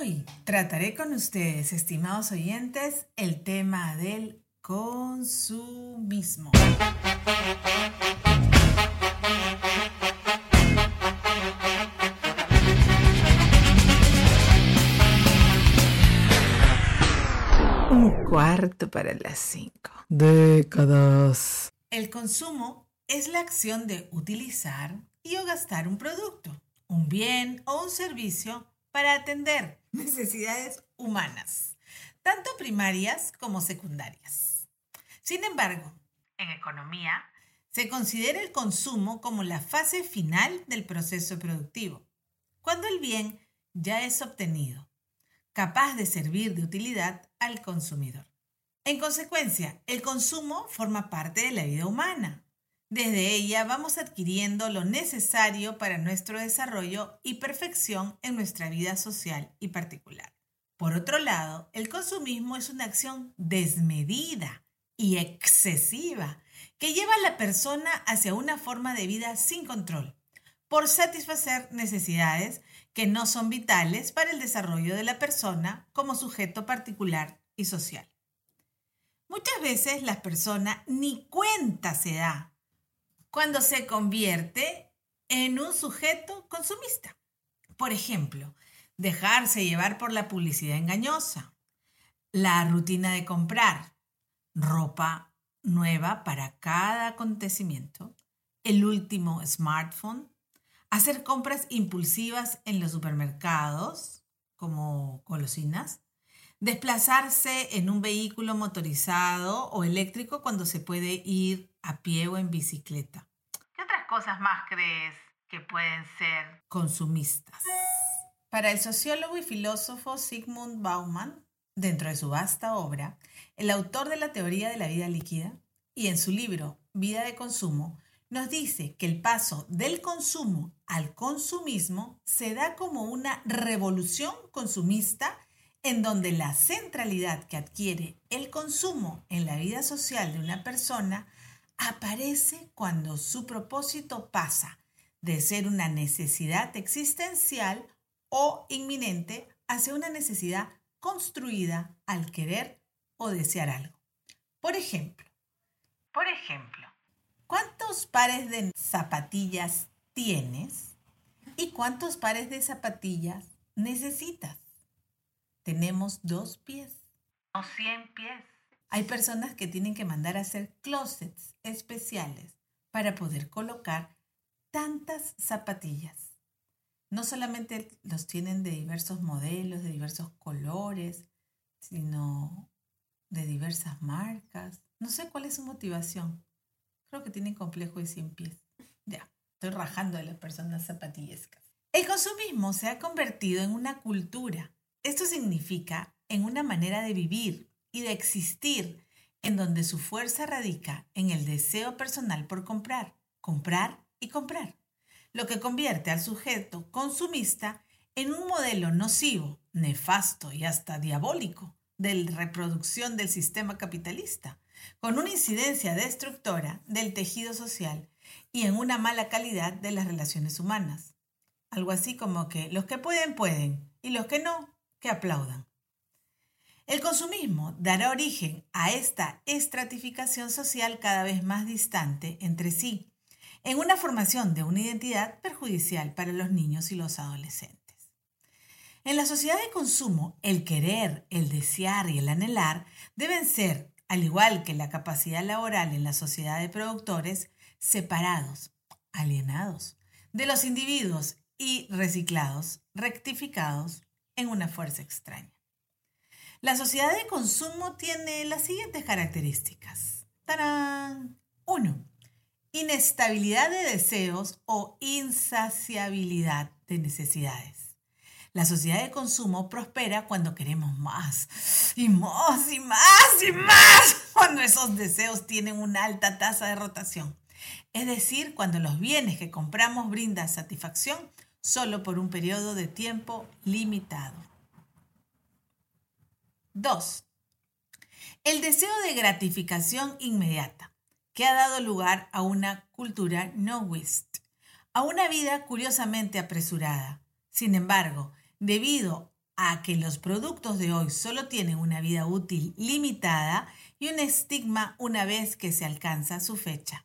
Hoy trataré con ustedes, estimados oyentes, el tema del consumismo. Un cuarto para las cinco. Décadas. El consumo es la acción de utilizar y o gastar un producto, un bien o un servicio para atender necesidades humanas, tanto primarias como secundarias. Sin embargo, en economía, se considera el consumo como la fase final del proceso productivo, cuando el bien ya es obtenido, capaz de servir de utilidad al consumidor. En consecuencia, el consumo forma parte de la vida humana desde ella vamos adquiriendo lo necesario para nuestro desarrollo y perfección en nuestra vida social y particular. Por otro lado, el consumismo es una acción desmedida y excesiva que lleva a la persona hacia una forma de vida sin control, por satisfacer necesidades que no son vitales para el desarrollo de la persona como sujeto particular y social. Muchas veces la persona ni cuenta se da cuando se convierte en un sujeto consumista. Por ejemplo, dejarse llevar por la publicidad engañosa, la rutina de comprar, ropa nueva para cada acontecimiento, el último smartphone, hacer compras impulsivas en los supermercados, como golosinas, desplazarse en un vehículo motorizado o eléctrico cuando se puede ir a pie o en bicicleta. ¿Qué otras cosas más crees que pueden ser consumistas? Para el sociólogo y filósofo Sigmund Bauman, dentro de su vasta obra, el autor de la teoría de la vida líquida, y en su libro Vida de Consumo, nos dice que el paso del consumo al consumismo se da como una revolución consumista en donde la centralidad que adquiere el consumo en la vida social de una persona aparece cuando su propósito pasa de ser una necesidad existencial o inminente hacia una necesidad construida al querer o desear algo. Por ejemplo, por ejemplo, ¿cuántos pares de zapatillas tienes y cuántos pares de zapatillas necesitas? tenemos dos pies o cien pies. Hay personas que tienen que mandar a hacer closets especiales para poder colocar tantas zapatillas. No solamente los tienen de diversos modelos, de diversos colores, sino de diversas marcas. No sé cuál es su motivación. Creo que tienen complejo de 100 pies. Ya, estoy rajando a las personas zapatillescas. El consumismo se ha convertido en una cultura esto significa en una manera de vivir y de existir en donde su fuerza radica en el deseo personal por comprar, comprar y comprar, lo que convierte al sujeto consumista en un modelo nocivo, nefasto y hasta diabólico de reproducción del sistema capitalista, con una incidencia destructora del tejido social y en una mala calidad de las relaciones humanas. Algo así como que los que pueden pueden y los que no que aplaudan. El consumismo dará origen a esta estratificación social cada vez más distante entre sí, en una formación de una identidad perjudicial para los niños y los adolescentes. En la sociedad de consumo, el querer, el desear y el anhelar deben ser, al igual que la capacidad laboral en la sociedad de productores, separados, alienados de los individuos y reciclados, rectificados en una fuerza extraña. La sociedad de consumo tiene las siguientes características. ¡Tarán! 1. Inestabilidad de deseos o insaciabilidad de necesidades. La sociedad de consumo prospera cuando queremos más y más y más y más, cuando esos deseos tienen una alta tasa de rotación. Es decir, cuando los bienes que compramos brindan satisfacción solo por un periodo de tiempo limitado. 2. El deseo de gratificación inmediata, que ha dado lugar a una cultura no wist, a una vida curiosamente apresurada. Sin embargo, debido a que los productos de hoy solo tienen una vida útil limitada y un estigma una vez que se alcanza su fecha.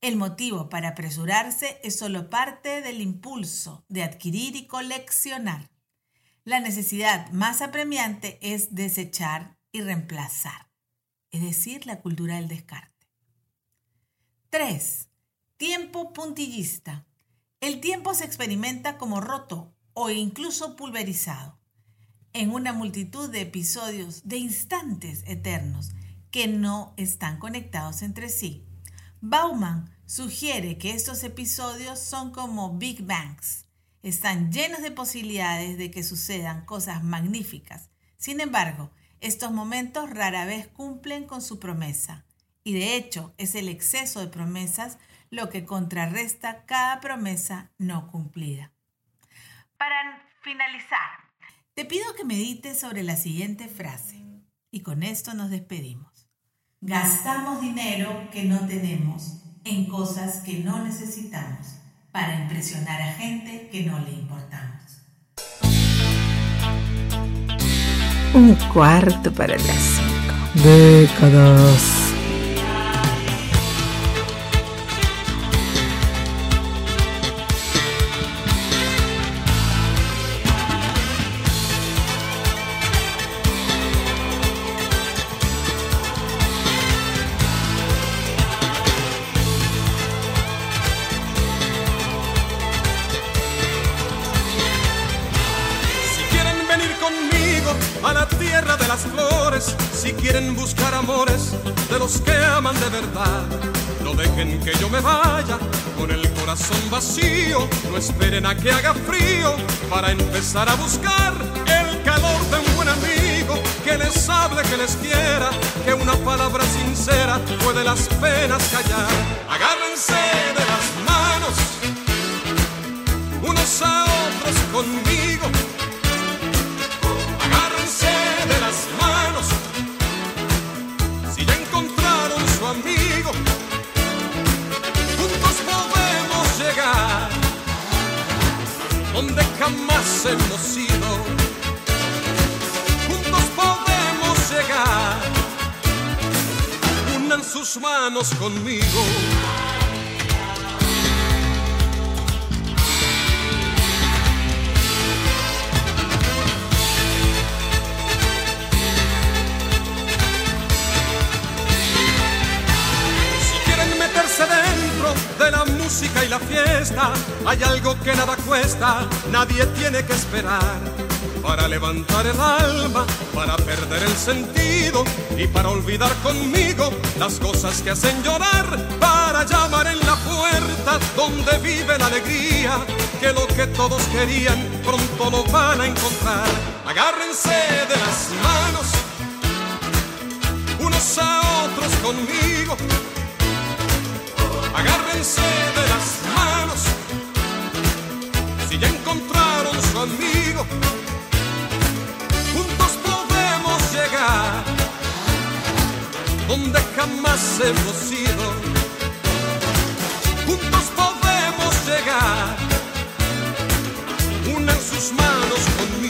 El motivo para apresurarse es solo parte del impulso de adquirir y coleccionar. La necesidad más apremiante es desechar y reemplazar, es decir, la cultura del descarte. 3. Tiempo puntillista. El tiempo se experimenta como roto o incluso pulverizado en una multitud de episodios de instantes eternos que no están conectados entre sí. Bauman sugiere que estos episodios son como Big Bangs. Están llenos de posibilidades de que sucedan cosas magníficas. Sin embargo, estos momentos rara vez cumplen con su promesa. Y de hecho, es el exceso de promesas lo que contrarresta cada promesa no cumplida. Para finalizar, te pido que medites sobre la siguiente frase y con esto nos despedimos. Gastamos dinero que no tenemos en cosas que no necesitamos para impresionar a gente que no le importamos. Un cuarto para las cinco. Décadas. Que yo me vaya con el corazón vacío. No esperen a que haga frío para empezar a buscar el calor de un buen amigo que les hable, que les quiera, que una palabra sincera puede las penas callar. Agárrense de las manos unos a otros conmigo. Sus manos conmigo. de la música y la fiesta. Hay algo que nada cuesta, nadie tiene que esperar. Para levantar el alma, para perder el sentido y para olvidar conmigo las cosas que hacen llorar. Para llamar en la puerta donde vive la alegría, que lo que todos querían pronto lo van a encontrar. Agárrense de las manos, unos a otros conmigo agárrense de las manos. Si ya encontraron su amigo, hemos ido. Juntos podemos llegar, unan sus manos conmigo.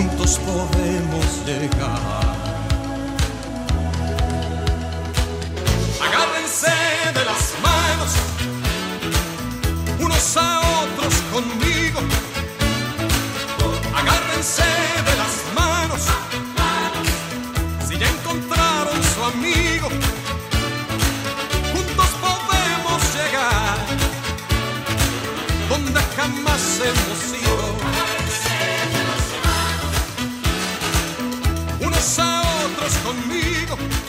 juntos podemos llegar. Agárrense de las manos, unos a otros conmigo. Agárrense de las manos, si ya encontraron su amigo. Juntos podemos llegar donde jamás hemos ido. conmigo.